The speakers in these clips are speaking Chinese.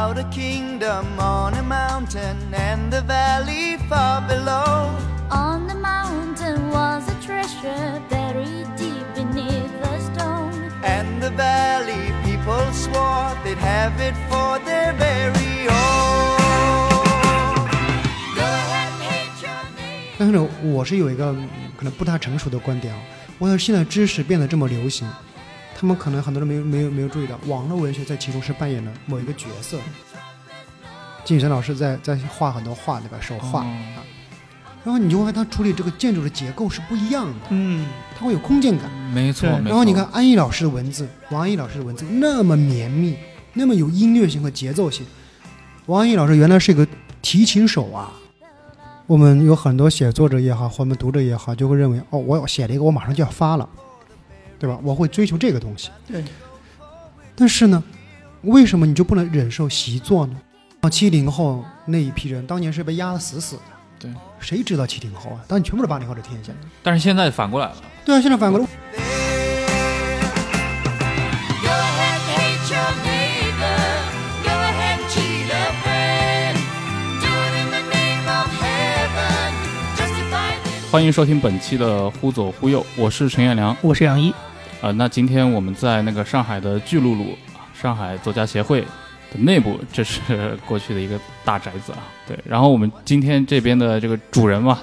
about a kingdom on a mountain and the valley far below. On the mountain was a treasure buried deep beneath the stone. And the valley people swore they'd have it for their very own. Go ahead, hate your neighbor. 但是呢，我是有一个嗯可能不大成熟的观点啊。我想现在知识变得这么流行，他们可能很多人没有没有没有注意到，网络文学在其中是扮演了某一个角色。金宇澄老师在在画很多画，对吧？手画、然后你就会发现他处理这个建筑的结构是不一样的，嗯，它会有空间感。没错，没错。然后你看安逸老师的文字，王安忆老师的文字那么绵密，那么有音乐性和节奏性。王安忆老师原来是一个提琴手啊。我们有很多写作者也好，或我们读者也好，就会认为，哦，我写了一个，我马上就要发了，对吧？我会追求这个东西。对。但是呢，为什么你就不能忍受习作呢？啊，七零后那一批人，当年是被压得死死的。对。谁知道七零后啊？当年全部是八零后的天下。但是现在反过来了，对啊，现在反过来，Go ahead, hate your neighbor. Go ahead, cheat a friend. Do it in the name of heaven. Justify it. 欢迎收听本期的《忽左忽右》，我是陈彦良。我是杨一，呃，那今天我们在那个上海的巨鹿路，上海作家协会的内部，这是 过去的一个大宅子啊。对，然后我们今天这边的这个主人嘛，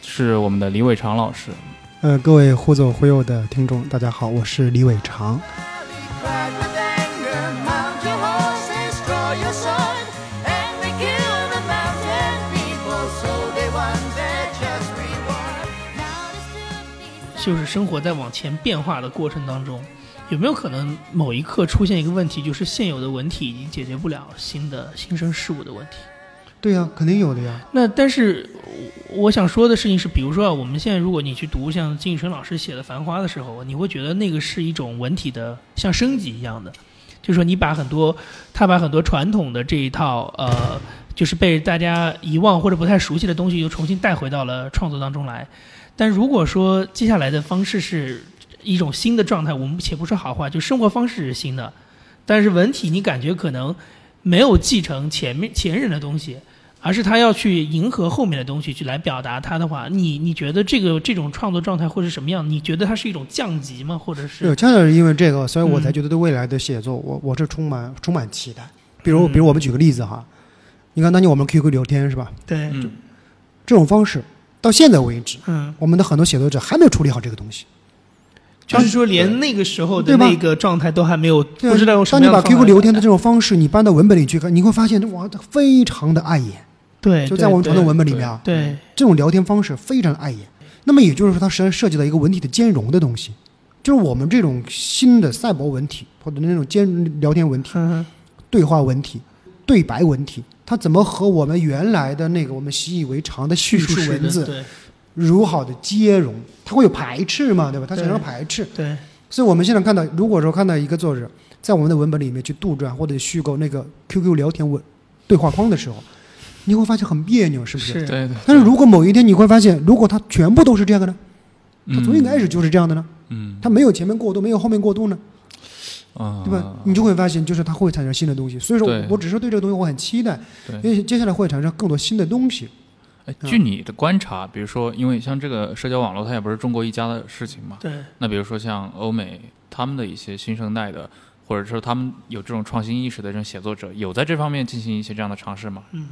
是我们的李伟长老师。呃，各位忽左忽右的听众，大家好，我是李伟长。就是生活在往前变化的过程当中，有没有可能某一刻出现一个问题，就是现有的文体已经解决不了新的新生事物的问题？对呀、肯定有的呀。那但是我我想说的事情是，比如说啊，我们现在如果你去读像金宇澄老师写的《繁花》的时候，你会觉得那个是一种文体的像升级一样的，就是说你把很多他把很多传统的这一套呃，就是被大家遗忘或者不太熟悉的东西，又重新带回到了创作当中来。但如果说接下来的方式是一种新的状态，我们且不说好坏，就生活方式是新的，但是文体你感觉可能没有继承前面前人的东西，而是他要去迎合后面的东西去来表达它的话，你你觉得这个这种创作状态会是什么样？你觉得它是一种降级吗？或者是，对恰恰是因为这个，所以我嗯才觉得对未来的写作，我我是充满充满期待。比如，嗯比如我们举个例子哈，你看当年我们 QQ 聊天是吧？对，嗯，这种方式到现在为止，嗯，我们的很多写作者还没有处理好这个东西。就是说连那个时候的那个状态都还没有，不知道用什当你把 QQ 聊天的这种方式，你搬到文本里去看，你会发现哇，它非常的碍眼。对，就在我们传统文本里面啊，对这种聊天方式非常碍眼。那么也就是说，它实际上涉及到一个文体的兼容的东西，就是我们这种新的赛博文体或者那种兼聊天文体、嗯对话文体、对白文体，它怎么和我们原来的那个我们习以为常的叙叙述文字如好的接融？它会有排斥嘛，对吧？它产生排斥。对所以我们现在看到，如果说看到一个作者在我们的文本里面去杜撰或者虚构那个 QQ 聊天文对话框的时候，你会发现很别扭，是不是？是对对。但是如果某一天你会发现，如果它全部都是这样的呢？从一开始就是这样的呢？嗯，它没有前面过渡，没有后面过渡呢，啊，对吧？你就会发现，就是它会产生新的东西。所以说对，我只是对这个东西我很期待，因。为接下来会产生更多新的东西。据你的观察，比如说，因为像这个社交网络，它也不是中国一家的事情嘛。对，那比如说像欧美他们的一些新生代的，或者说他们有这种创新意识的这种写作者，有在这方面进行一些这样的尝试吗？嗯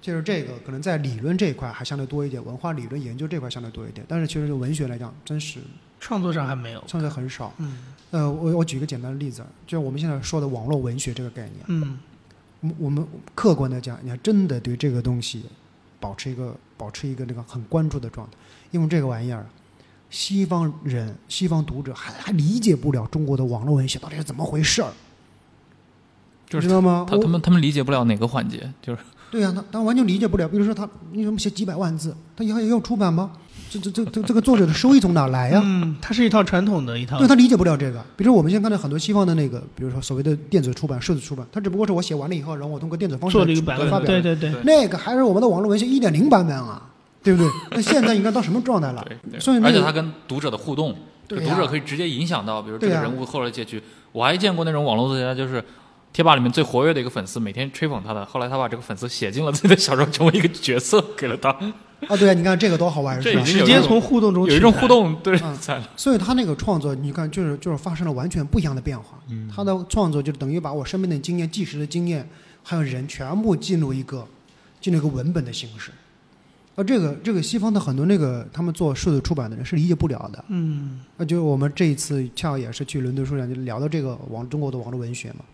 就是这个可能在理论这一块还相对多一点，文化理论研究这块相对多一点，但是其实就文学来讲，真实创作上还没有，创作很少。嗯呃，我我举一个简单的例子，就是我们现在说的网络文学这个概念，嗯我们我们客观的讲，你还真的对这个东西保持一个保持一个那个很关注的状态，因为这个玩意儿，西方人、西方读者还还理解不了中国的网络文学到底是怎么回事儿，就是知道吗？他他们他们理解不了哪个环节，就是对呀、他他完全理解不了。比如说他，你怎么写几百万字，他以后也要出版吗？这这这这这个作者的收益从哪来呀、嗯，它是一套传统的一套对他理解不了这个。比如说我们现在看到很多西方的那个，比如说所谓的电子出版、数字出版，它只不过是我写完了以后，然后我通过电子方式做了一个版本，发表。对对对，那个还是我们的网络文学一点零版本啊，对不对？那现在应该到什么状态了？对，对所以那个而且他跟读者的互动，读者可以直接影响到，比如这对呀个人物后来结局。我还见过那种网络作家，就是贴吧里面最活跃的一个粉丝，每天吹捧他的。后来他把这个粉丝写进了自己的小说，成为一个角色给了他，啊，对啊，你看这个多好玩，是吧直接从互动中有一种互动对嗯所以他那个创作，你看，就是就是发生了完全不一样的变化。嗯他的创作就等于把我身边的经验、即时的经验，还有人全部进入一个进入一个文本的形式。而这个这个西方的很多那个他们做数字出版的人是理解不了的。嗯那就我们这一次恰好也是去伦敦书展，就聊到这个网中国的网络文学嘛，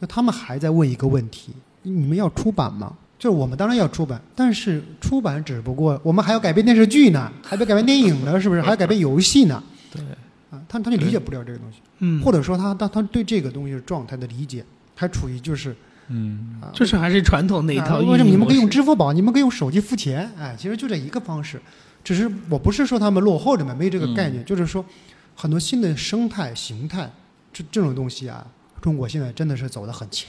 就他们还在问一个问题：你们要出版吗？就是我们当然要出版，但是出版只不过我们还要改编电视剧呢，还要改编电影呢，是不是？还要改编游戏呢？对啊，他他就理解不了这个东西，嗯，或者说他他他对这个东西状态的理解还处于就是嗯啊，就是还是传统那一套。为什么你们可以用支付宝，你们可以用手机付钱？哎，其实就这一个方式，只是我不是说他们落后着嘛，没这个概念，就是说很多新的生态形态这这种东西啊，中国现在真的是走得很前。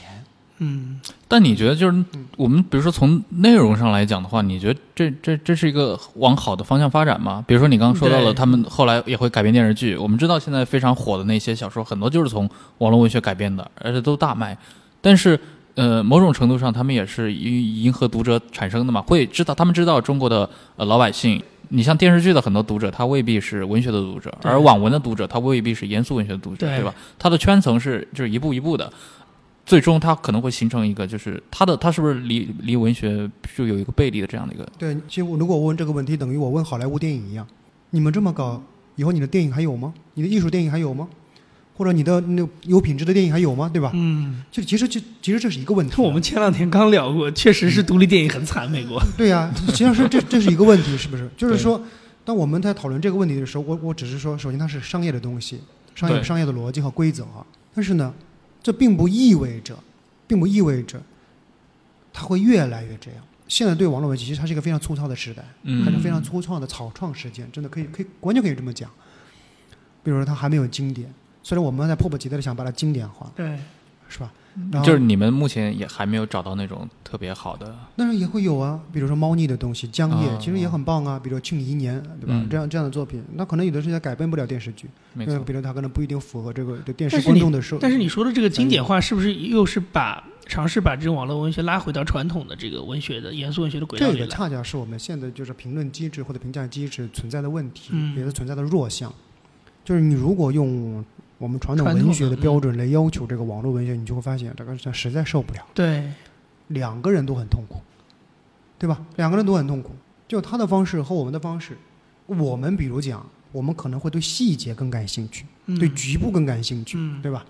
嗯但你觉得就是我们比如说从内容上来讲的话，你觉得这这这是一个往好的方向发展吗？比如说你刚刚说到了，他们后来也会改编电视剧。我们知道现在非常火的那些小说，很多就是从网络文学改编的，而且都大卖。但是呃，某种程度上，他们也是以迎合读者产生的嘛，会知道他们知道中国的呃老百姓。你像电视剧的很多读者，他未必是文学的读者，而网文的读者，他未必是严肃文学的读者，对对吧？他的圈层是就是一步一步的，最终他可能会形成一个，就是他的他是不是离离文学就有一个背离的这样的一个？对，其实我如果我问这个问题，等于我问好莱坞电影一样，你们这么搞，以后你的电影还有吗？你的艺术电影还有吗？或者你的那有品质的电影还有吗？对吧？嗯，就其实就其实这是一个问题啊。我们前两天刚聊过，确实是独立电影很惨，美国。对呀、实际上是这这是一个问题，是不是？就是说，当我们在讨论这个问题的时候，我我只是说，首先它是商业的东西，商业商业的逻辑和规则啊。但是呢，这并不意味着，并不意味着它会越来越这样。现在对网络文学，其实它是一个非常粗糙的时代，嗯还是非常粗糙的草创时间，真的可以可以完全可以这么讲。比如说，它还没有经典，虽然我们在迫不及待的想把它经典化，对，是吧？然后就是你们目前也还没有找到那种特别好的，但是也会有啊，比如说猫腻的东西，江夜、啊其实也很棒啊，比如说《庆余年》，对吧？嗯这样这样的作品，那可能有的时候也改变不了电视剧，没错因为比如它可能不一定符合这个对电视观众的受。但是你说的这个经典化，是不是又是把尝试把这种网络文学拉回到传统的这个文学的严肃文学的轨道这个？恰恰是我们现在就是评论机制或者评价机制存在的问题，嗯也是存在的弱项。就是你如果用我们传统文学的的标准来要求这个网络文学，你就会发现这个实实在受不了。对，两个人都很痛苦，对吧？两个人都很痛苦，就他的方式和我们的方式，我们比如讲，我们可能会对细节更感兴趣，嗯对局部更感兴趣，嗯对吧？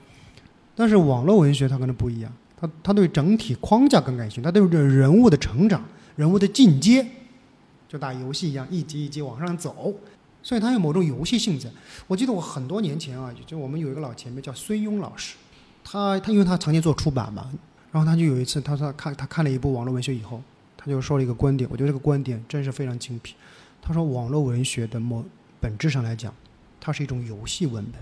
但是网络文学它可能不一样，它它对整体框架更感兴趣，它对人物的成长、人物的进阶，就打游戏一样，一级一级往上走，所以它有某种游戏性质。我记得我很多年前啊，就就我们有一个老前辈叫孙庸老师，他他因为他常年做出版嘛，然后他就有一次他说他看他看了一部网络文学以后，他就说了一个观点，我觉得这个观点真是非常精辟。他说网络文学的某本质上来讲，它是一种游戏文本。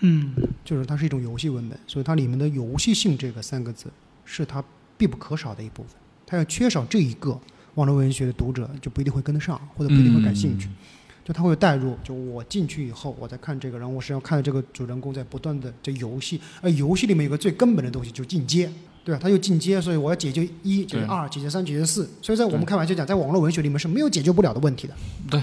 嗯就是它是一种游戏文本，所以它里面的游戏性这个三个字是它必不可少的一部分。它要缺少这一个，网络文学的读者就不一定会跟得上，或者不一定会感兴趣。就他会带入，就我进去以后，我在看这个，然后我是要看着这个主人公在不断的这游戏，而游戏里面有个最根本的东西，就是进阶，对吧？他就进阶，所以我要解决一、解决二、解决三、解决四。所以在我们开玩笑讲，在网络文学里面是没有解决不了的问题的，对，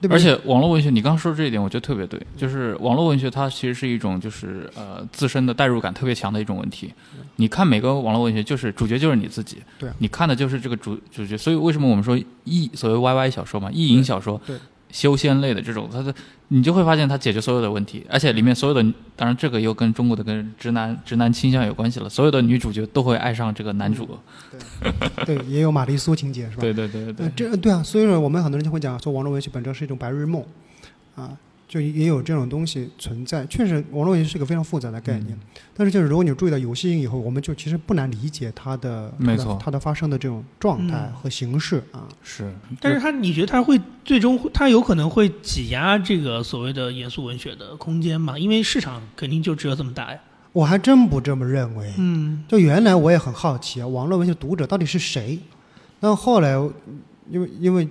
对吧？而且网络文学，你刚刚说的这一点，我觉得特别对，就是网络文学它其实是一种就是呃自身的代入感特别强的一种问题。你看每个网络文学，就是主角就是你自己，对啊你看的就是这个主主角。所以为什么我们说意所谓 YY 小说嘛，意淫小说，对修仙类的这种，它的你就会发现它解决所有的问题，而且里面所有的，当然这个又跟中国的跟直男直男倾向有关系了，所有的女主角都会爱上这个男主。对，也有玛丽苏情节是吧？对对对对对呃，这对啊，所以说我们很多人就会讲说，网络文学本质是一种白日梦，啊，就也有这种东西存在。确实，网络文学是个非常复杂的概念，嗯但是就是如果你注意到游戏性以后，我们就其实不难理解它的没错它的发生的这种状态嗯和形式啊。是，但是它，你觉得它会最终它有可能会挤压这个所谓的严肃文学的空间吗？因为市场肯定就只有这么大呀。我还真不这么认为。嗯就原来我也很好奇啊，网络文学读者到底是谁？但后来因为因为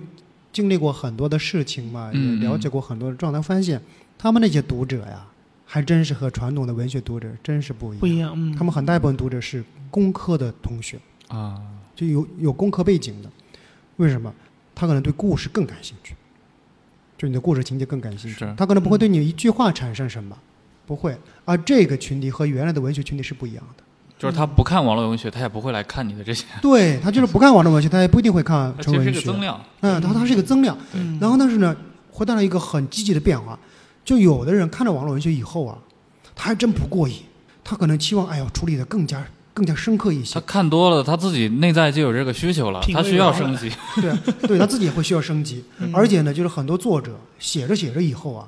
经历过很多的事情嘛，也嗯了解过很多的状态，发现他们那些读者呀，还真是和传统的文学读者真是不一样。不一样，嗯，他们很大一部分读者是工科的同学，啊，就有有工科背景的。为什么？他可能对故事更感兴趣，就你的故事情节更感兴趣。他可能不会对你一句话产生什么，不会。而这个群体和原来的文学群体是不一样的。就是他不看网络文学，他也不会来看你的这些，对他就是不看网络文学，他也不一定会看它其实纯文学。是个增量。嗯，它它是一个增量。嗯然后但是呢，会带来一个很积极的变化。就有的人看了网络文学以后啊，他还真不过瘾，他可能期望哎呦处理的更加更加深刻一些他。看多了，他自己内在就有这个需求了，他需要升级。对对，他自己也会需要升级。嗯而且呢，就是很多作者写着写着以后啊，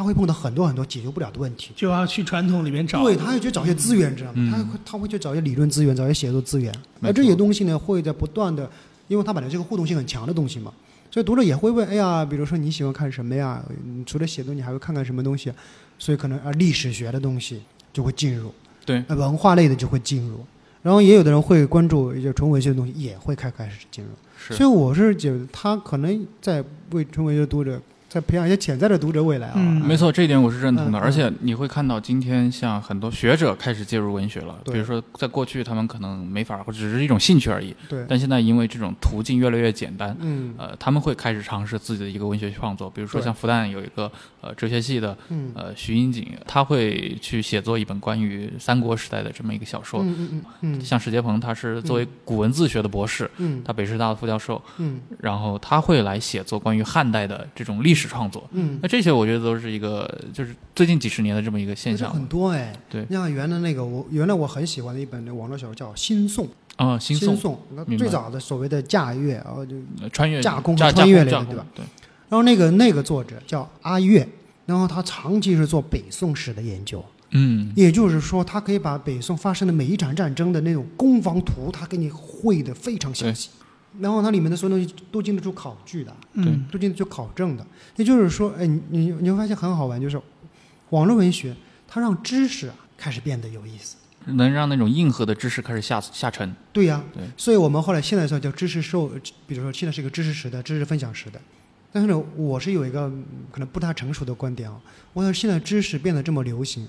他会碰到很多很多解决不了的问题。就要去传统里面找，对，他要去找一些资源，知道吗？嗯他会他会去找一些理论资源，找一些写作资源。没而这些东西呢，会在不断的，因为他本来是个互动性很强的东西嘛，所以读者也会问：哎呀，比如说你喜欢看什么呀？你除了写作，你还会看看什么东西？所以可能啊，历史学的东西就会进入，对，呃文化类的就会进入。然后也有的人会关注一些纯文学的东西，也会开开始进入。是所以我是觉得他可能在为纯文学读者，在培养一些潜在的读者未来啊。嗯没错，这一点我是认同的。而且你会看到，今天像很多学者开始介入文学了。比如说，在过去他们可能没法，或者只是一种兴趣而已。对，但现在因为这种途径越来越简单，嗯呃，他们会开始尝试自己的一个文学创作。比如说像复旦有一个呃哲学系的嗯呃徐英锦，他会去写作一本关于三国时代的这么一个小说。嗯嗯嗯像史杰鹏，他是作为古文字学的博士，嗯他北师大的副教授，嗯然后他会来写作关于汉代的这种历史创作。嗯那这些我觉得都是一个，就是最近几十年的这么一个现象很多哎。对你像原来那个我原来我很喜欢的一本那网络小说叫《新宋》，啊。新新宋那最早的所谓的驾月，然后就呃穿越架空和穿越类的对吧？对，然后那个那个作者叫阿月，然后他长期是做北宋史的研究，嗯，也就是说，他可以把北宋发生的每一场战争的那种攻防图，他给你绘的非常详细。然后它里面的所有东西都经得住考据的，嗯，都经得住考证的。也就是说，哎，你你你会发现很好玩，就是网络文学它让知识啊开始变得有意思。能让那种硬核的知识开始下下沉。对呀、对所以我们后来现在说叫知识受，比如说现在是一个知识时代、知识分享时代。但是呢，我是有一个嗯可能不太成熟的观点啊。我想现在知识变得这么流行，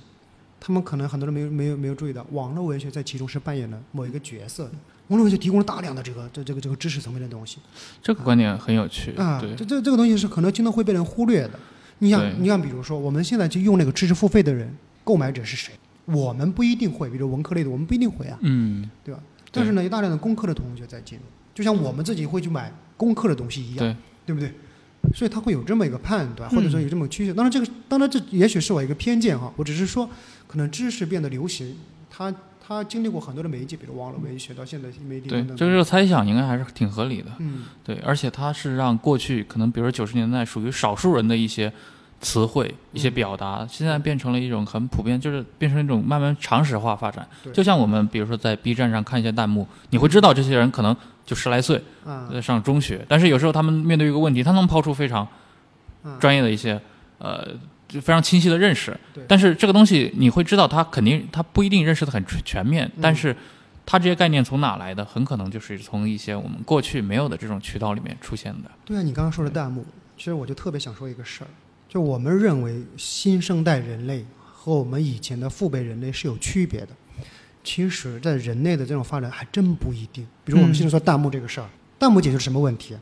他们可能很多人没有没有没有注意到，网络文学在其中是扮演了某一个角色的。网络文学提供了大量的这个这这个这个知识层面的东西这个观点很有趣。啊，对这这这个东西是可能经常会被人忽略的。你想，你想，比如说我们现在去用那个知识付费的人，购买者是谁？我们不一定会，比如文科类的，我们不一定会啊。嗯，对吧？但是呢，有大量的工科的同学在进入，就像我们自己会去买工科的东西一样，对，对不对？所以他会有这么一个判断，嗯或者说有这么个趋势。当然，这个当然这也许是我一个偏见哈，我只是说，可能知识变得流行，它它经历过很多的媒介，比如网络文学到现在新媒体对等，对。这个猜想应该还是挺合理的。嗯，对，而且它是让过去可能比如说九十年代属于少数人的一些词汇、一些表达，现在变成了一种很普遍，就是变成一种慢慢常识化发展。就像我们比如说在 B 站上看一些弹幕，你会知道这些人可能就十来岁，啊在上中学，但是有时候他们面对一个问题，他能抛出非常啊，专业的一些呃。就非常清晰的认识，但是这个东西你会知道，他肯定他不一定认识的很全全面，嗯但是他这些概念从哪来的，很可能就是从一些我们过去没有的这种渠道里面出现的。对啊，你刚刚说的弹幕，其实我就特别想说一个事儿，就我们认为新生代人类和我们以前的父辈人类是有区别的。其实，在人类的这种发展还真不一定。比如我们嗯现在说弹幕这个事儿，弹幕解决什么问题？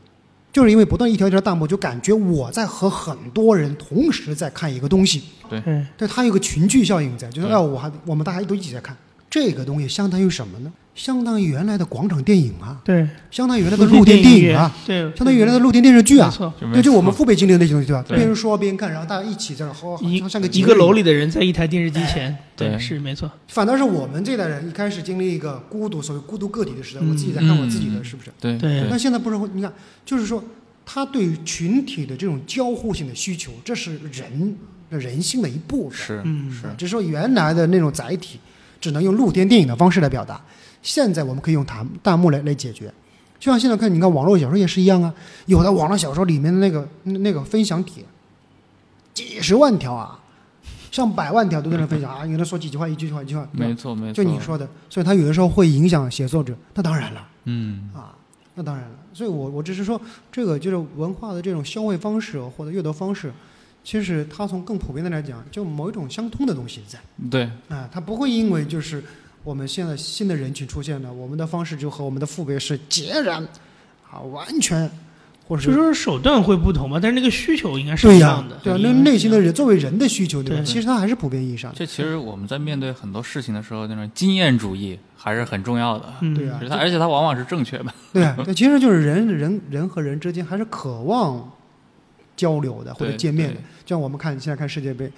就是因为不断一条一条弹幕，就感觉我在和很多人同时在看一个东西，对，对，它有个群聚效应在，就是对。哎，我还我们大家都一起在看。这个东西，相当于什么呢？相当于原来的广场电影啊，对，相当于原来的露天电影啊，对，相当于原来的露天电视剧啊没，错，对，就我们父父辈经历的那些东西，对吧？对。边说边看，然后大家一起在那好，好一像像个一个楼里。的人在一台电视机前，对是没错，反倒是我们这代人一开始经历一个孤独，所谓孤独个体的时代，嗯我自己在看我自己的，嗯。是不是？对对。那现在不是会，你看，就是说，他对于群体的这种交互性的需求，这是人人性的一部分。是嗯。是。只是说原来的那种载体只能用露天电影的方式来表达，现在我们可以用弹弹幕来来解决。就像现在看，你看网络小说也是一样啊，有的网络小说里面的那个那那个分享帖，几十万条啊，上百万条都在那分享啊，有的说几句话一句话一句话，没错没错。就你说的，所以他有的时候会影响写作者，那当然了嗯，啊，那当然了。所以我我只是说，这个就是文化的这种消费方式或者阅读方式，其实它从更普遍的来讲，就某一种相通的东西在对，啊，它不会因为就是我们现在新的人群出现了，我们的方式就和我们的父辈是截然啊完全，或者就是说手段会不同嘛，但是那个需求应该是不一样的。对啊，那内心的人作为人的需求，对吧？其实它还是普遍意义上的。这其实我们在面对很多事情的时候，那种经验主义还是很重要的。嗯，对啊而且它往往是正确的。对啊，对，其实就是人人人和人之间还是渴望交流的或者见面的。就像我们看现在看世界杯，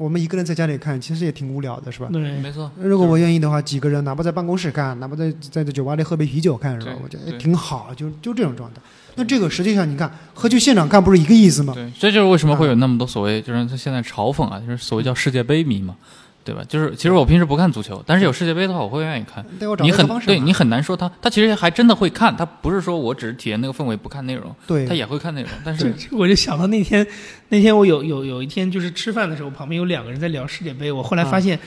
我们一个人在家里看，其实也挺无聊的，是吧？对没错。如果我愿意的话，几个人哪怕在办公室看，哪怕在在这酒吧里喝杯啤酒看，是吧？我觉得也挺好，就就这种状态。那这个实际上你看和去现场看不是一个意思吗？对，这就是为什么会有那么多所谓，就是他现在嘲讽啊，就是所谓叫世界杯迷嘛，对吧？就是其实我平时不看足球，但是有世界杯的话，我会愿意看。对我找你很对你很难说他，他其实还真的会看，他不是说我只是体验那个氛围不看内容，对他也会看内容，但是我就想到那天，那天我有有有一天就是吃饭的时候，旁边有两个人在聊世界杯，我后来发现。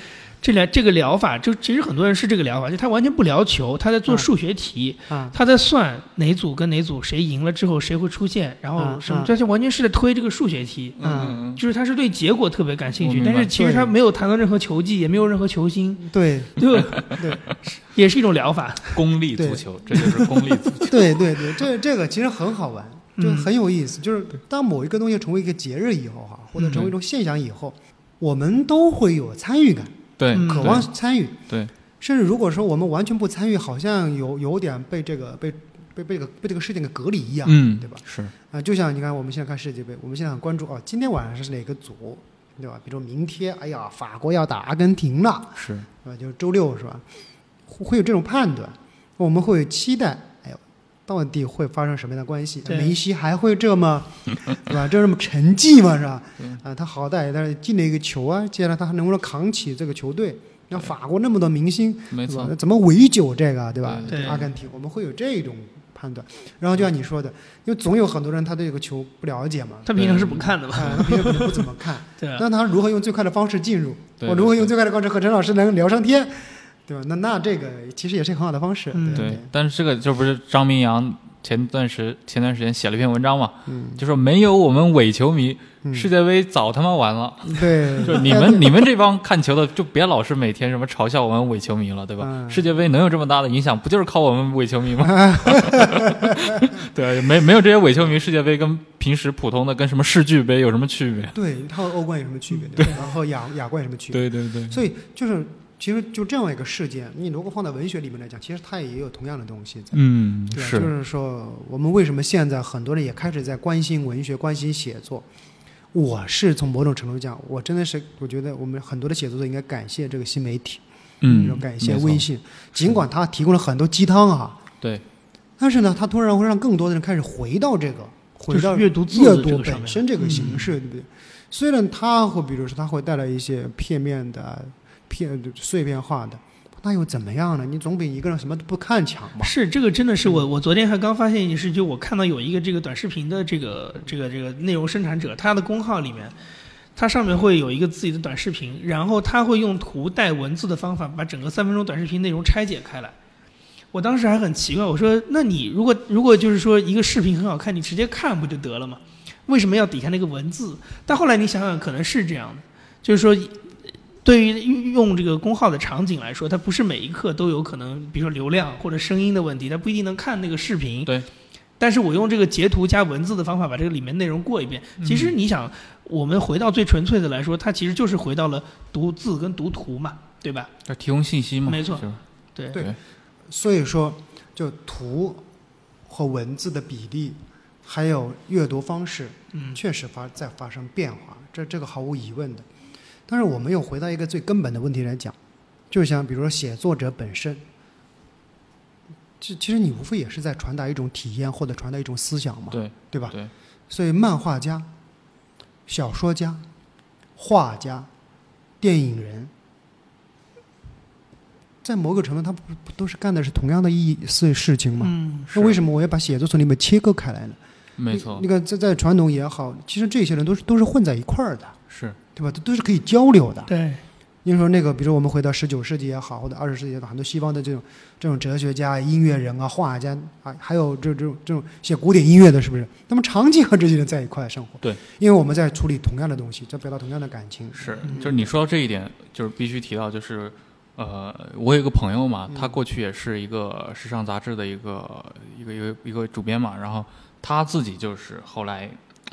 这俩这个疗法，就其实很多人是这个疗法，就他完全不聊球，他在做啊数学题，啊，他在算哪组跟哪组谁赢了之后谁会出现，然后啊什么啊，这就完全是在推这个数学题，嗯嗯，就是他是对结果特别感兴趣，但是其实他没有谈到任何球技，也没有任何球星，对对，对 也是一种疗法。功利足球，这就是功利足球。对对对，这这个其实很好玩，就嗯很有意思。就是当某一个东西成为一个节日以后哈，或者成为一种现象以后，我们都会有参与感，对，嗯渴望参与。对，甚至如果说我们完全不参与，好像有有点被这个被被被这个被这个事件给隔离一样，嗯，对吧？是，啊，就像你看，我们现在看世界杯，我们现在很关注啊，今天晚上是哪个组，对吧？比如明天，哎呀，法国要打阿根廷了，是，啊，就是周六是吧？会会有这种判断，我们会期待，到底会发生什么样的关系？梅西还会这么，对吧？这么沉寂嘛？是吧？啊，他好歹他进了一个球啊，接下来他还能不能扛起这个球队？那法国那么多明星，没错对吧？，怎么围剿这个，对吧？阿根廷，我们会有这种判断。然后就像你说的，因为总有很多人他对这个球不了解嘛，他平常是不看的嘛，啊，他平常不怎么看。对啊，但他如何用最快的方式进入？对我如何用最快的方式和陈老师能聊上天，对吧？那那这个其实也是很好的方式。嗯对对，但是这个就不是张明阳前段时前段时间写了一篇文章嘛，嗯就说没有我们伪球迷，嗯世界杯早他妈完了。对，就你们 你们这帮看球的，就别老是每天什么嘲笑我们伪球迷了，对吧？嗯世界杯能有这么大的影响，不就是靠我们伪球迷吗？对，没没有这些伪球迷，世界杯跟平时普通的跟什么世俱杯有什么区别？对，它和欧冠有什么区别？对吧，然后亚亚冠有什么区别？对对对，所以就是其实就这样一个事件，你如果放在文学里面来讲，其实它也有同样的东西在。嗯，对，是，就是说，我们为什么现在很多人也开始在关心文学、关心写作？我是从某种程度讲，我真的是我觉得我们很多的写作者应该感谢这个新媒体，嗯要，感谢微，信，尽管它提供了很多鸡汤啊，对，但是呢，它突然会让更多的人开始回到这个，回到阅读本身这个形式，对不对？虽然它会，比如说它会带来一些片面的、片碎片化的，那又怎么样呢？你总比一个人什么都不看强吧？是这个真的是我我昨天还刚发现一件事，就我看到有一个这个短视频的这个这个这个内容生产者，他的公号里面。它上面会有一个自己的短视频，然后他会用图带文字的方法把整个三分钟短视频内容拆解开来。我当时还很奇怪，我说：“那你如果如果就是说一个视频很好看，你直接看不就得了吗？为什么要底下那个文字？”但后来你想想，可能是这样的，就是说，对于用这个功耗的场景来说，它不是每一刻都有可能，比如说流量或者声音的问题，它不一定能看那个视频。对。但是我用这个截图加文字的方法把这个里面内容过一遍。其实你想，我们回到最纯粹的来说，它其实就是回到了读字跟读图嘛，对吧？要提供信息嘛，没错是吧对对所以说，就图和文字的比例，还有阅读方式，嗯，确实发在发生变化，这这个毫无疑问的。但是我们又回到一个最根本的问题来讲，就像比如说写作者本身，其其实你无非也是在传达一种体验或者传达一种思想嘛，对对吧？对，所以漫画家、小说家、画家、电影人，在某个程度，他不不都是干的是同样的意思事情吗？嗯，那为什么我要把写作从里面切割开来呢？没错你，看，在在传统也好，其实这些人都是都是混在一块儿的，是对吧？都都是可以交流的。对，你说那个，比如说我们回到十九世纪也好，或者二十世纪也好，很多西方的这种这种哲学家、音乐人啊、画家啊，还有这这种这种写古典音乐的，是不是？他们长期和这些人在一块生活。对，因为我们在处理同样的东西，在表达同样的感情。是，就是你说到这一点，就是必须提到，就是呃，我有一个朋友嘛，他过去也是一个时尚杂志的一个一个一个一个主编嘛，然后他自己就是后来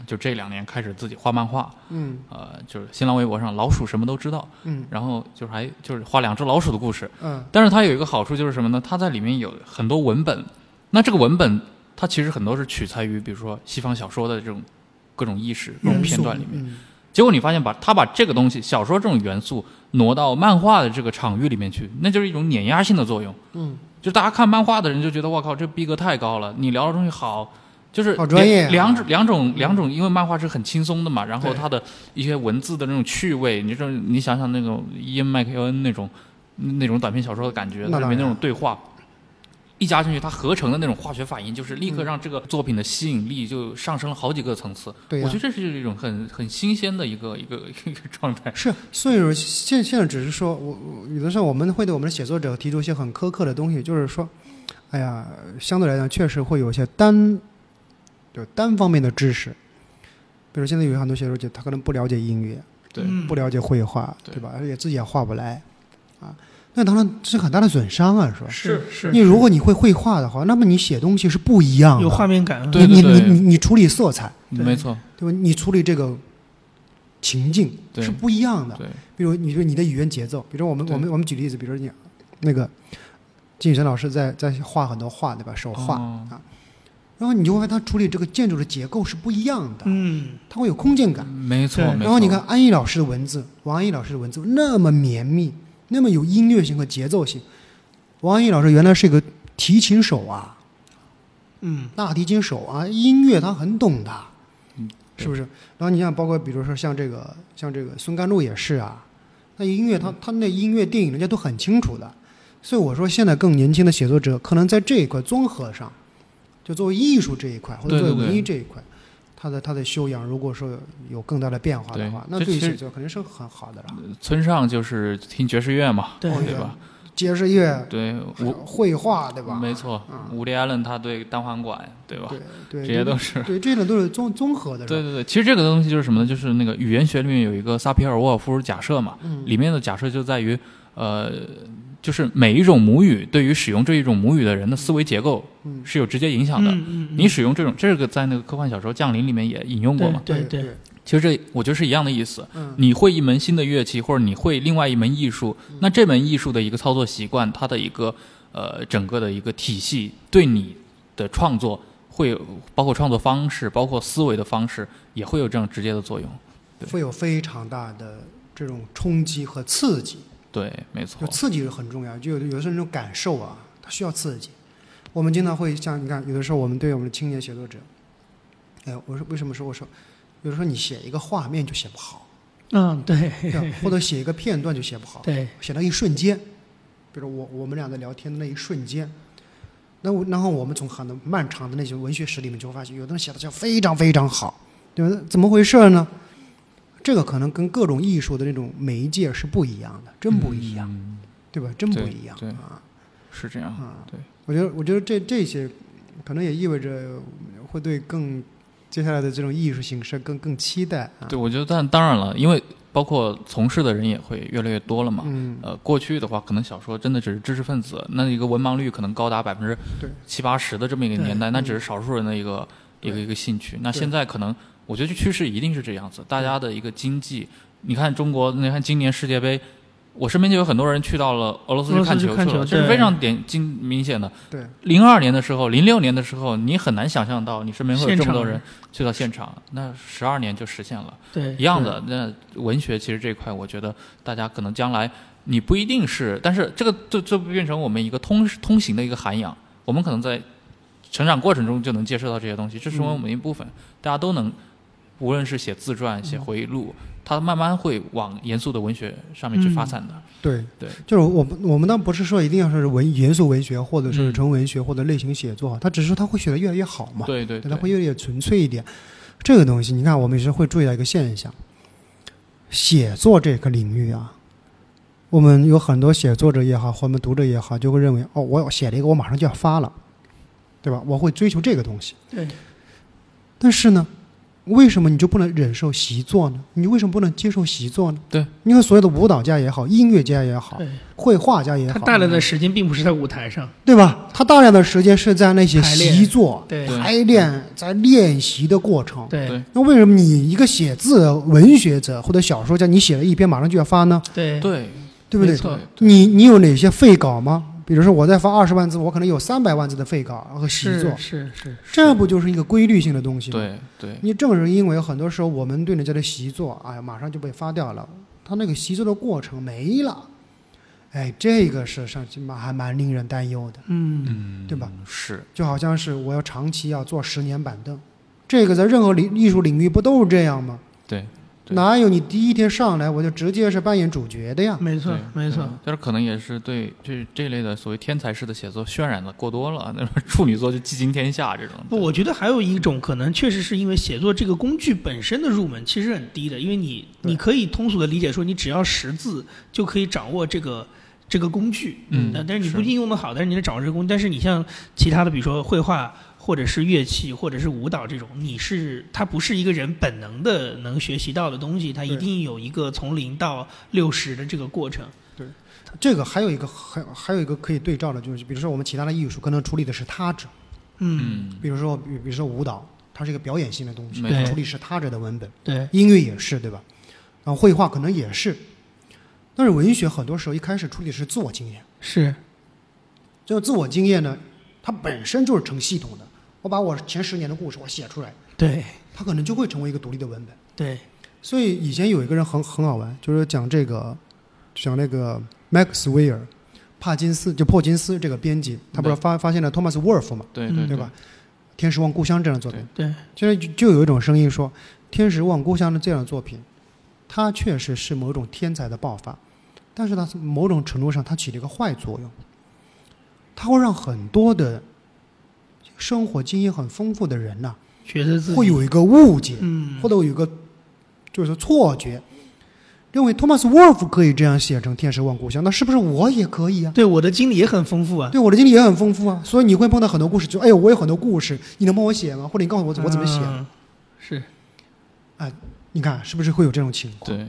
就这两年开始自己画漫画，嗯呃，就是新浪微博上老鼠什么都知道，嗯然后就是还就是画两只老鼠的故事，嗯但是它有一个好处就是什么呢？它在里面有很多文本，那这个文本它其实很多是取材于比如说西方小说的这种各种意识、各种片段里面。嗯结果你发现把它把这个东西小说这种元素挪到漫画的这个场域里面去，那就是一种碾压性的作用。嗯，就大家看漫画的人就觉得我靠，这逼格太高了，你聊的东西好。就是好专业啊两种两种两种，因为漫画是很轻松的嘛，然后它的一些文字的那种趣味，你说你想想那种伊恩麦克尤恩那种那种短篇小说的感觉，它里面那种对话，一加进去，它合成的那种化学反应，就是立刻让这个作品的吸引力就上升了好几个层次。对呀我觉得这是一种很很新鲜的一个一个一个状态。是，所以说现现在只是说，我我有的时候我们会对我们的写作者提出一些很苛刻的东西，就是说，哎呀，相对来讲确实会有一些单，就单方面的知识，比如现在有很多写作者，他可能不了解音乐，对。嗯。不了解绘画，对。对吧？而且自己也画不来，啊，那当然这是很大的损伤啊，是吧？是。是。你如果你会绘画的话，那么你写东西是不一样的，有画面感，对你你对你你你处理色彩，对。没错，对吧？你处理这个情境是不一样的。对。比如你说你的语言节奏，比如我们我们我们举例子，比如你那个金宇辰老师在在画很多画，对吧？手画、哦。啊，然后你就会发现他处理这个建筑的结构是不一样的，嗯，他会有空间感。没错。对没错然后你看，安逸老师的文字，王安忆老师的文字那么绵密，那么有音乐性和节奏性。王安忆老师原来是一个提琴手啊，嗯，大提琴手啊，音乐他很懂的，嗯是不是？然后你像包括比如说像这个像这个孙甘露也是啊，那音乐他他那音乐电影人家都很清楚的，所以我说现在更年轻的写作者可能在这一块综合上，就作为艺术这一块或者作为文艺这一块，他的他的修养如果说有更大的变化的话，那对写作肯定是很好的了。村上就是听爵士乐嘛，对对吧？爵士乐、对，吴绘画，对吧？没错嗯，伍迪·艾伦他对单簧管，对吧？对对，这些都是。对，这种都是综综合的，对对对，其实这个东西就是什么呢？就是那个语言学里面有一个萨皮尔沃尔夫假设嘛，嗯里面的假设就在于，呃，就是每一种母语对于使用这一种母语的人的思维结构嗯是有直接影响的。嗯嗯，你使用这种，这个在那个科幻小说《降临》里面也引用过嘛。对对对，其实这我觉得是一样的意思。嗯，你会一门新的乐器，或者你会另外一门艺术，那这门艺术的一个操作习惯，它的一个呃整个的一个体系，对你的创作会有包括创作方式，包括思维的方式，也会有这样直接的作用。对会有非常大的这种冲击和刺激。对，没错就，刺激是很重要，就有的有的时候那种感受啊，它需要刺激。我们经常会像你看，有的时候我们对我们的青年写作者，哎，我说为什么说我说，有的时候你写一个画面就写不好，嗯对对或者写一个片段就写不好，对，写到一瞬间，比如我我们俩在聊天的那一瞬间，那我然后我们从很多漫长的那些文学史里面就会发现，有的人写的就非常非常好，对吧？怎么回事呢？这个可能跟各种艺术的那种媒介是不一样的，真不一样，嗯对吧？真不一样对啊是这样。啊！对，我觉得，我觉得这这些可能也意味着会对更接下来的这种艺术形式更更期待啊。对，我觉得，但当然了，因为包括从事的人也会越来越多了嘛。嗯，呃，过去的话，可能小说真的只是知识分子，那一个文盲率可能高达百分之七八十的这么一个年代，那嗯只是少数人的一个一个一个兴趣。那现在可能，我觉得趋势一定是这样子，大家的一个经济，你看中国，你看今年世界杯。我身边就有很多人去到了俄罗斯去看去看球球去了，这是非常点经明显的。对，零二年的时候，零六年的时候，你很难想象到你身边会有这么多人去到现场。那十二年就实现了。对一样的。那文学其实这一块，我觉得大家可能将来你不一定是，但是这个就就变成我们一个通通行的一个涵养，我们可能在成长过程中就能接受到这些东西，这是我们一部分，大家都能，无论是写自传、写回忆录，他慢慢会往严肃的文学上面去发展的。对对，就是我们我们倒不是说一定要是文严肃文学，或者是嗯纯文学或者类型写作，它只是说它会写的越来越好嘛，对对对，它会越来越纯粹一点。这个东西，你看，我们也是会注意到一个现象，写作这个领域啊，我们有很多写作者也好，或我们读者也好，就会认为哦，我写了一个，我马上就要发了，对吧？我会追求这个东西。对，但是呢，为什么你就不能忍受习作呢？你为什么不能接受习作呢？对，因为所有的舞蹈家也好，音乐家也好，对，绘画家也好，他大量的时间并不是在舞台上，对吧？他大量的时间是在那些习作、排练、在练习的过程。对对那为什么你一个写字的文学者或者小说家，你写了一篇马上就要发呢？对对对不对你你有哪些废稿吗？比如说我在发二十万字，我可能有三百万字的废稿和习作。是，是是，这不就是一个规律性的东西吗？对对。你正是因为很多时候我们对人家的习作，哎呀，马上就被发掉了，他那个习作的过程没了，哎，这个是上起码还蛮令人担忧的，嗯，嗯，对吧？是，就好像是我要长期要坐十年板凳，这个在任何领艺术领域不都是这样吗？对对哪有你第一天上来我就直接是扮演主角的呀？没错没错。对，但是可能也是对这这类的所谓天才式的写作渲染的过多了，那种处女座就寄惊天下这种。不，我觉得还有一种可能，确实是因为写作这个工具本身的入门其实很低的，因为你你可以通俗的理解说，你只要识字就可以掌握这个这个工具，嗯那但是你不一定用的好，但是你能掌握这个工具，但是你像其他的，比如说绘画或者是乐器或者是舞蹈这种，你是它不是一个人本能的能学习到的东西，它一定有一个从零到六十的这个过程。对这个还有一个还还有一个可以对照的，就是比如说我们其他的艺术可能处理的是他者，嗯，嗯，比如说比比如说舞蹈，它是一个表演性的东西，处理是他者的文本。对，音乐也是，对吧？然后绘画可能也是，但是文学很多时候一开始处理的是自我经验，是，这个自我经验呢，它本身就是成系统的。我把我前十年的故事我写出来，对。它可能就会成为一个独立的文本。对，所以以前有一个人很很好玩，就是讲这个，讲那个 Max 威尔，帕金斯就珀金斯这个编辑，他不是发发现了托马斯沃尔夫嘛，嗯。对。对对吧？？《天使望故乡》这样的作品，对，现在就就有一种声音说，《天使望故乡》的这样的作品，它确实是某种天才的爆发，但是它某种程度上它起了一个坏作用，它会让很多的生活经验很丰富的人呐、觉得会有一个误解，嗯或者有一个就是错觉，认为托马斯·沃尔夫可以这样写成《天使望故乡》，那是不是我也可以啊？对我的经历也很丰富啊。对我的经历也很丰富啊，所以你会碰到很多故事，就哎呦，我有很多故事，你能帮我写吗？或者你告诉我我怎么写？嗯是，你看是不是会有这种情况？对对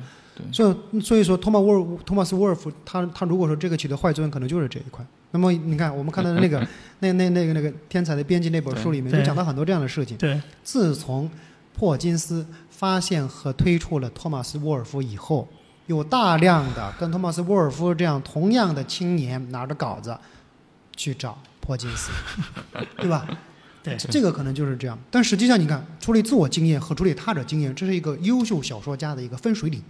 所以所以说，托马沃尔托马斯·沃尔夫他他如果说这个起的坏作用，可能就是这一块。那么你看，我们看到的那个 那那那个那个天才的编辑那本书里面，就讲到很多这样的事情。对，自从霍金斯发现和推出了托马斯·沃尔夫以后，有大量的跟托马斯·沃尔夫这样同样的青年拿着稿子去找霍金斯，对吧？对这个可能就是这样。但实际上，你看，处理自我经验和处理他者经验，这是一个优秀小说家的一个分水岭。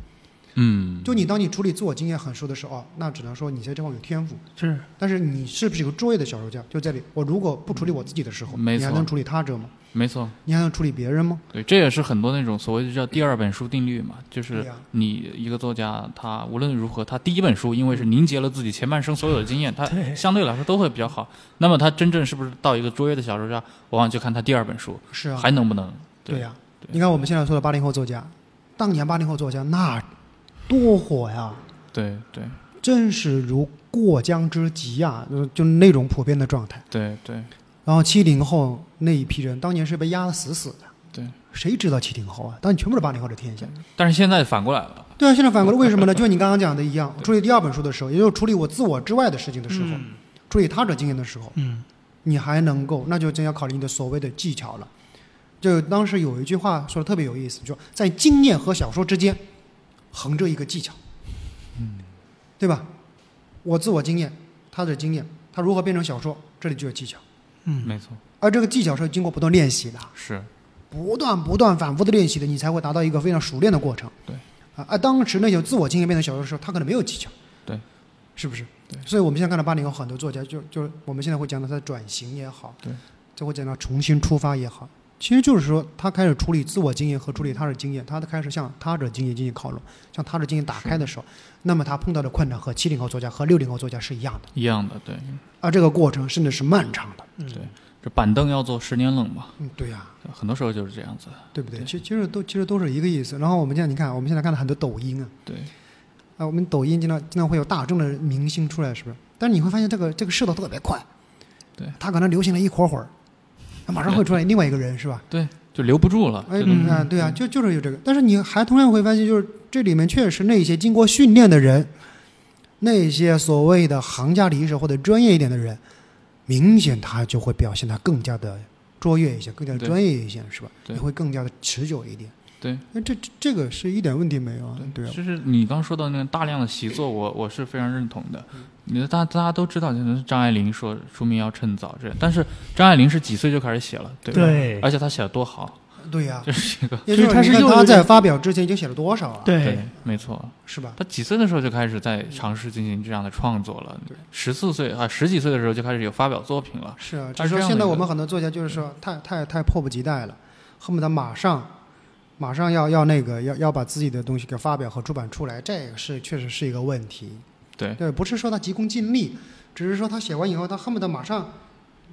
嗯，就你当你处理自我经验很熟的时候，哦，那只能说你在这方面有天赋。是，但是你是不是一个卓越的小说家？就这里，我如果不处理我自己的时候，没错你还能处理他者吗？没错，你还能处理别人吗？对，这也是很多那种所谓的叫第二本书定律嘛，就是你一个作家，他无论如何，他第一本书因为是凝结了自己前半生所有的经验，他相对来说都会比较好。那么他真正是不是到一个卓越的小说家，往往就看他第二本书是啊，还能不能。对呀、你看我们现在说的八零后作家，当年八零后作家那多火呀，对对真是如过江之鲫呀，就就那种普遍的状态。对对然后七零后那一批人，当年是被压得死死的。对，谁知道七零后啊？当然全部是八零后的天下。但是现在反过来了，对啊，现在反过来 为什么呢？就像你刚刚讲的一样，处理第二本书的时候，也就是处理我自我之外的事情的时候，嗯处理他者经验的时候，嗯你还能够，那就真要考虑你的所谓的技巧了。就当时有一句话说的特别有意思，就在经验和小说之间横着一个技巧，嗯，对吧？我自我经验，他的经验，他如何变成小说，这里就有技巧。嗯，没错，而这个技巧是经过不断练习的，是不断不断反复的练习的，你才会达到一个非常熟练的过程。对，啊，而当时那些自我经验变成小说的时候，他可能没有技巧。对，是不是？对所以我们现在看到八零后很多作家，就就我们现在会讲到他的转型也好，对，就会讲到重新出发也好，其实就是说他开始处理自我经验和处理他的经验，他开始向他者经验进行靠拢，向他者经验打开的时候，那么他碰到的困难和七零后作家和六零后作家是一样的，一样的，对。而这个过程甚至是漫长的。嗯。对，这板凳要坐十年冷嘛，嗯，对呀、很多时候就是这样子，对不对？对其其实都其实都是一个意思。然后我们现在你看，我们现在看到很多抖音啊，对。啊，我们抖音经常经常会有大众的明星出来，是不是？但是你会发现这个这个势头特别快，对。他可能流行了一会儿会儿，马上会出来另外一个人，是吧？对，就留不住了。哎，这个嗯啊，对啊，就就是有这个，但是你还同样会发现，就是这里面确实那些经过训练的人，那些所谓的行家里手或者专业一点的人，明显他就会表现得更加的卓越一些，更加的专业一些，是吧？对也会更加的持久一点。对，那这这这个是一点问题没有啊？对啊，就是你刚说到那个大量的习作，我我是非常认同的。你的大大家都知道，就是张爱玲说书名要趁早这，但是张爱玲是几岁就开始写了，对吧？对而且她写的多好，对呀、这是一个也就是他你看他是幼儿园在发表之前已经写了多少啊？对，没错。是吧？她几岁的时候就开始在尝试进行这样的创作了，对十四岁啊十几岁的时候就开始有发表作品了。是啊，他就是是说现在我们很多作家就是说太太太迫不及待了，恨不得马上马上要要那个要要把自己的东西给发表和出版出来，这个是确实是一个问题。对对，不是说他急功近利，只是说他写完以后他恨不得马上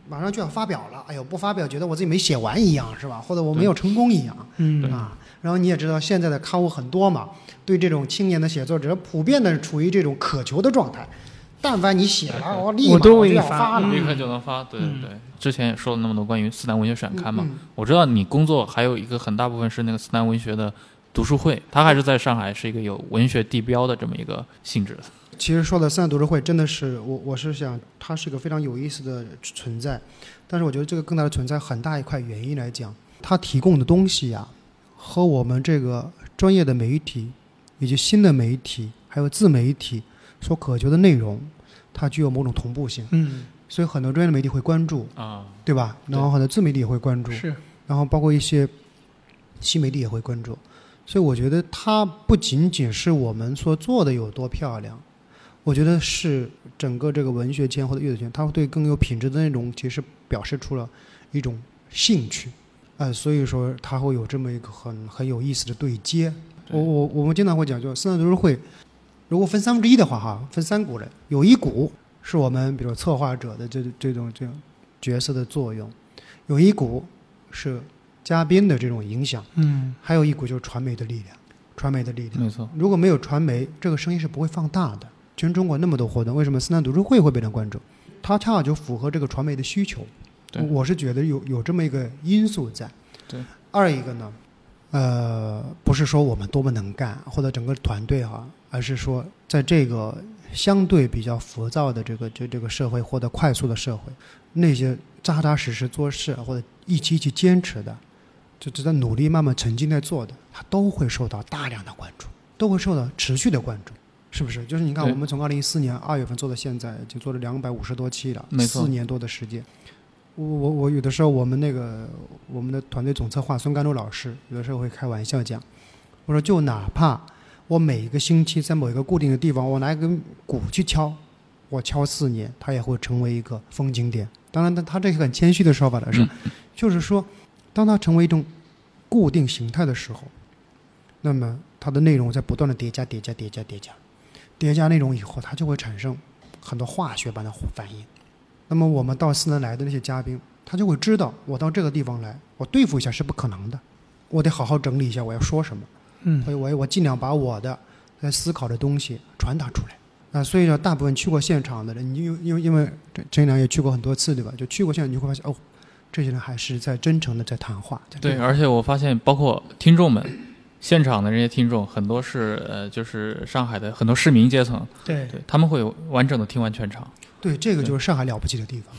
马上就要发表了，哎呦不发表觉得我自己没写完一样是吧？或者我没有成功一样嗯对啊。然后你也知道现在的刊物很多嘛，对这种青年的写作者普遍的处于这种渴求的状态。但凡你写了，我立马我都就要发了。嗯立刻就能发，对对。之前也说了那么多关于四南文学选刊嘛，我知道你工作还有一个很大部分是那个四南文学的读书会，它还是在上海是一个有文学地标的这么一个性质的。其实说的三大读书会真的是我我是想它是一个非常有意思的存在，但是我觉得这个更大的存在很大一块原因来讲，它提供的东西呀、和我们这个专业的媒体以及新的媒体还有自媒体所渴求的内容，它具有某种同步性，嗯，所以很多专业的媒体会关注，啊，对吧？然后很多自媒体也会关注，是，然后包括一些新媒体也会关注，所以我觉得它不仅仅是我们所做的有多漂亮，我觉得是整个这个文学圈或者阅读圈，它会对更有品质的内容其实表示出了一种兴趣，呃，所以说它会有这么一个很很有意思的对接。我我我们经常会讲，就四大读书会，如果分三分之一的话，哈，分三股人，有一股是我们比如策划者的这这种这种角色的作用，有一股是嘉宾的这种影响，嗯还有一股就是传媒的力量，传媒的力量。没错，如果没有传媒，这个声音是不会放大的。全中国那么多活动，为什么四南读书会会被人关注？它恰好就符合这个传媒的需求。对我是觉得有有这么一个因素在。对。二一个呢，呃，不是说我们多么能干或者整个团队哈、而是说在这个相对比较浮躁的这个这这个社会或者快速的社会，那些扎扎实实做事或者一起一起坚持的，就就在努力慢慢沉浸在做的，他都会受到大量的关注，都会受到持续的关注，是不是？就是你看，我们从二零一四年二月份做到现在，就做了两百五十多期了，四年多的时间。我我我有的时候，我们那个我们的团队总策划孙甘露老师，有的时候会开玩笑讲，我说就哪怕我每一个星期在某一个固定的地方，我拿一根鼓去敲，我敲四年，它也会成为一个风景点。当然，他他这是很谦虚的说法了，是吧，就是说，当它成为一种固定形态的时候，那么它的内容在不断的叠加、叠加、叠加、叠加，叠加内容以后，它就会产生很多化学般的反应。那么我们到斯南来的那些嘉宾，他就会知道，我到这个地方来，我对付一下是不可能的，我得好好整理一下我要说什么。嗯所以我我尽量把我的在思考的东西传达出来。那，所以呢，大部分去过现场的人，你因为因为因为陈陈良也去过很多次，对吧？就去过现场，你就会发现，哦，这些人还是在真诚的在谈话。对，而且我发现，包括听众们，现场的这些听众，很多是呃，就是上海的很多市民阶层，对对他们会完整的听完全场。对，这个就是上海了不起的地方。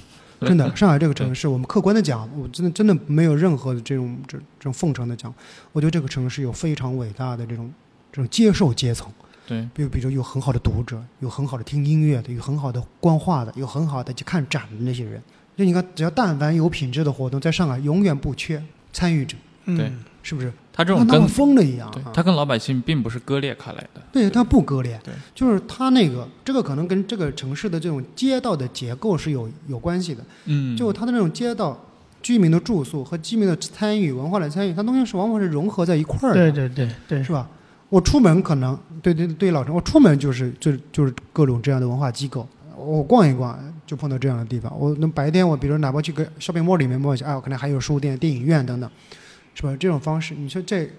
真的，上海这个城市，我们客观的讲，我真的真的没有任何的这种这这种奉承的讲，我觉得这个城市有非常伟大的这种这种接受阶层。对，比如比如有很好的读者，有很好的听音乐的，有很好的观画的，有很好的去看展的那些人。就你看，只要但凡有品质的活动，在上海永远不缺参与者，嗯对是不是？他这种跟疯了一样啊！对他跟老百姓并不是割裂开来的。对他不割裂，对，就是他那个这个可能跟这个城市的这种街道的结构是有有关系的。嗯，就他的那种街道居民的住宿和居民的参与、文化的参与，它东西是往往是融合在一块儿的。对对对对是吧？我出门可能对对对老陈，我出门就是就就是各种这样的文化机构，我逛一逛就碰到这样的地方。我那白天我比如哪怕去个 shopping mall 里面摸一下，啊，可能还有书店、电影院等等，是吧？这种方式，你说这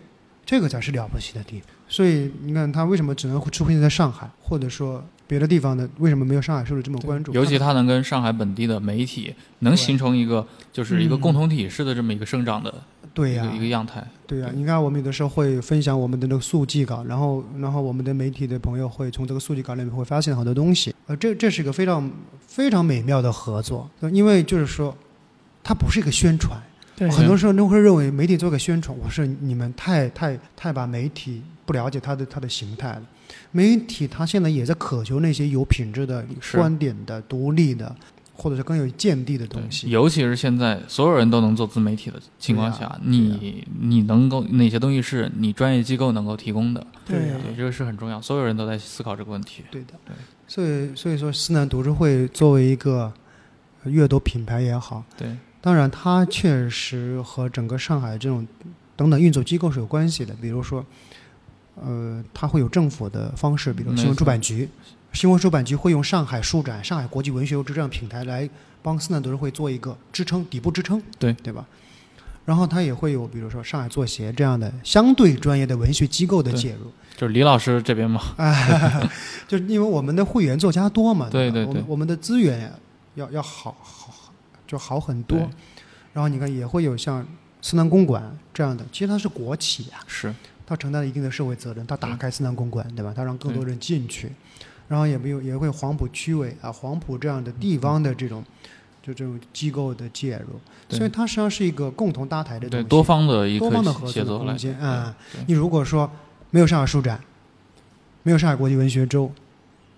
这个才是了不起的地方。所以你看，他为什么只能会出现在上海，或者说别的地方的，为什么没有上海受到这么关注？尤其他它能跟上海本地的媒体能形成一个就是一个嗯共同体式的这么一个生长的对呀、一个一个样态。对呀、你看我们有的时候会分享我们的那个速记稿，然后然后我们的媒体的朋友会从这个速记稿里面会发现很多东西，呃，这这是一个非常非常美妙的合作，呃因为就是说，它不是一个宣传，对，很多时候都会认为媒体做个宣传，我是你们太太太把媒体不了解它的它的形态了。媒体它现在也在渴求那些有品质的、观点的、独立的，或者是更有见地的东，西。尤其是现在所有人都能做自媒体的情况下，你你能够哪些东西是你专业机构能够提供的？对对这个是很重要，所有人都在思考这个问题。对的，对所以所以说，思南读书会作为一个呃阅读品牌也好，对，当然它确实和整个上海这种等等运作机构是有关系的。比如说，呃，它会有政府的方式，比如新闻出版局，新闻出版局会用上海书展、上海国际文学优质这样平台来帮思南读书会做一个支撑、底部支撑，对。对吧？然后它也会有，比如说上海作协这样的相对专业的文学机构的介入，就是李老师这边嘛，哎，就是因为我们的会员作家多嘛，对对对我们我们的资源要要好好好就好很多。然后你看也会有像思南公馆这样的，其实它是国企啊，是。它承担了一定的社会责任，它打开思南公馆，对吧？它让更多人进去，然后也没有也会黄埔区委啊、黄埔这样的地方的这种就这种机构的介入，所以它实际上是一个共同搭台的东西，对多方的一多个方的合作空间对啊。对。你如果说没有上海书展，没有上海国际文学周，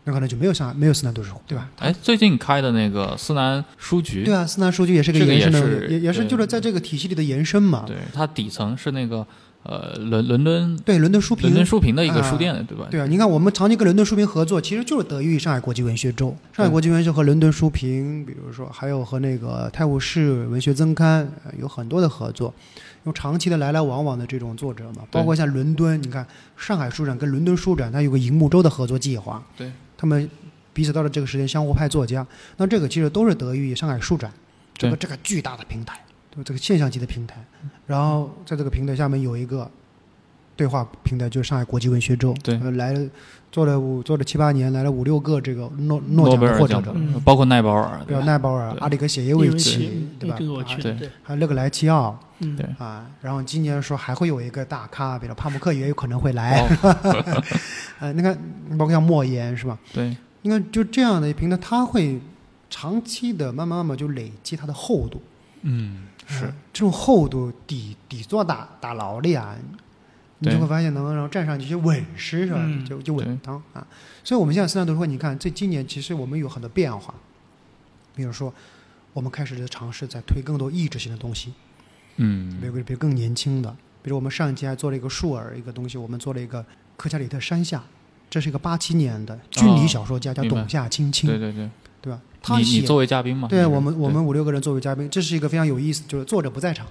那可能就没有上海没有思南读书会，对吧？哎，最近开的那个思南书局，对啊，思南书局也是个延伸的，也是也也是就是在这个体系里的延伸嘛。对，它底层是那个呃伦伦敦对，伦敦书评伦敦书评的一个啊书店，对吧？对啊，你看我们长期跟伦敦书评合作，其实就是得益于上海国际文学周。上海国际文学和伦敦书评，比如说还有和那个泰晤士文学增刊、呃有很多的合作，用长期的来来往往的这种作者嘛。包括像伦敦，你看上海书展跟伦敦书展，它有个银幕周的合作计划。对，他们彼此到了这个时间相互派作家，那这个其实都是得益于上海书展这个这个巨大的平台，对这个现象级的平台。然后在这个平台下面有一个对话平台，就是上海国际文学周，对。呃来了做了五做了七八年，来了五六个这个诺诺奖的获奖者，嗯。包括奈保尔，比如对奈保尔、阿里格谢耶维奇，对吧？这个我啊去的，对，还有勒格莱齐奥嗯，对。啊，然后今年说还会有一个大咖，比如帕慕克也有可能会来，哦。呃，那个包括像莫言是吧？对。你看就这样的一平台，它会长期的慢慢慢慢就累积它的厚度，嗯是。嗯这种厚度底底座打打牢了呀，你就会发现能让站上去就稳实是吧？嗯就就稳当啊。所以我们现在思南读书会，你看这今年其实我们有很多变化，比如说我们开始在尝试在推更多意志性的东西，嗯比如比如更年轻的，比如我们上一期还做了一个树耳一个东西，我们做了一个科加里特山下，这是一个八七年的军旅小说家，叫董夏青青，对对对，对吧？他你你作为嘉宾嘛？对我们，我们五六个人作为嘉宾，这是一个非常有意思，就是作者不在场，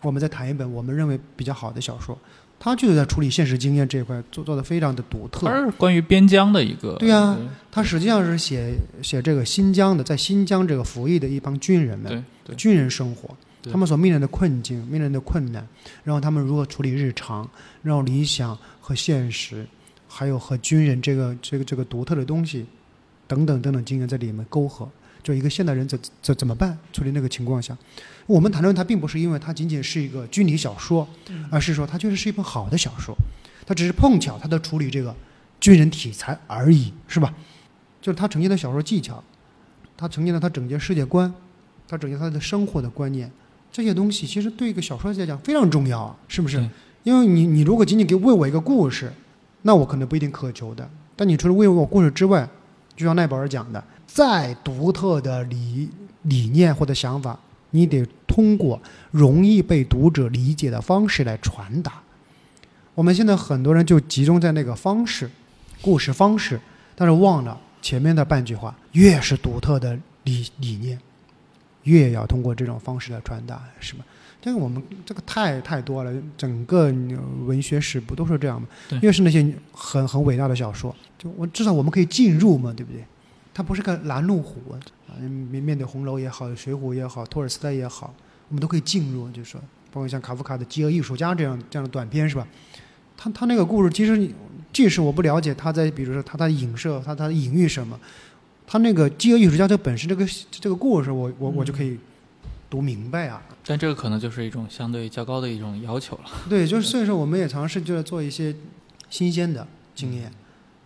我们在谈一本我们认为比较好的小说，他就是在处理现实经验这一块做做的非常的独特。它是关于边疆的一个，对啊他实际上是写写这个新疆的，在新疆这个服役的一帮军人们，军人生活，他们所面临的困境、面临的困难，然后他们如何处理日常，然后理想和现实，还有和军人这个这个这个独特的东西，等等等等经验在里面沟合。就一个现代人怎怎怎么办处理那个情况下，我们谈论它并不是因为它仅仅是一个军理小说，而是说它确实是一本好的小说，它只是碰巧它在处理这个军人题材而已，是吧？就是它呈现的小说技巧，它呈现的它整件世界观，它整个他的生活的观念，这些东西其实对一个小说家来讲非常重要啊，是不是对？因为你你如果仅仅给问我一个故事，那我可能不一定渴求的。但你除了问我故事之外，就像奈保尔讲的，再独特的理理念或者想法，你得通过容易被读者理解的方式来传达。我们现在很多人就集中在那个方式，故事方式，但是忘了前面的半句话，越是独特的理理念，越要通过这种方式来传达，是吧？这个我们这个太太多了，整个呃文学史不都是这样吗？越是那些很很伟大的小说，就我至少我们可以进入嘛，对不对？它不是个拦路虎啊，面面对红楼也好，水浒也好，托尔斯泰也好，我们都可以进入，就是说包括像卡夫卡的《饥饿艺术家》这样这样的短篇是吧？他他那个故事，其实即使我不了解他在比如说他他的影射，他他的隐喻什么，他那个《饥饿艺术家》这本身这个这个故事，我我我就可以读明白啊。但这个可能就是一种相对较高的一种要求了。对，就是所以说我们也尝试就是做一些新鲜的经验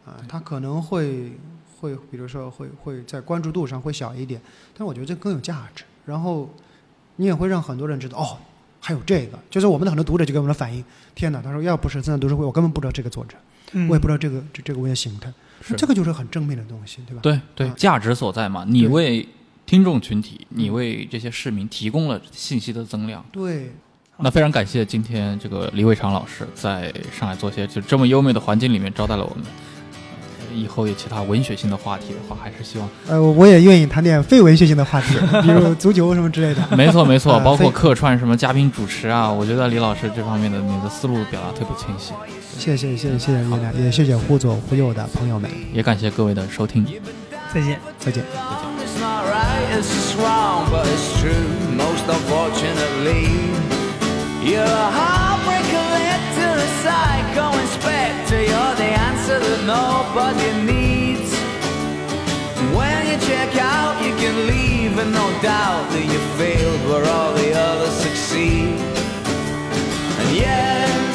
啊，它可能会会比如说会会在关注度上会小一点，但我觉得这更有价值。然后你也会让很多人知道哦，还有这个，就是我们的很多读者就给我们的反映，天哪，他说要不是自然读书会，我根本不知道这个作者，嗯我也不知道这个这这个文学形态，是这个就是很正面的东西，对吧？对对啊，价值所在嘛，你为听众群体，你为这些市民提供了信息的增量。对，那非常感谢今天这个李伟长老师在上海做些就这么优美的环境里面招待了我们。呃以后有其他文学性的话题的话，还是希望呃，我也愿意谈点非文学性的话题，比如足球什么之类的。没错没错，呃包括客串什么嘉宾主持啊，我觉得李老师这方面的你的思路表达特别清晰。谢谢谢谢谢谢也谢谢忽左忽右的朋友们，也感谢各位的收听。再见。再见。It's not answer that nobody needs. When you check out, you can leave, and no doubt that you failed where all the others succeed. And yesterday's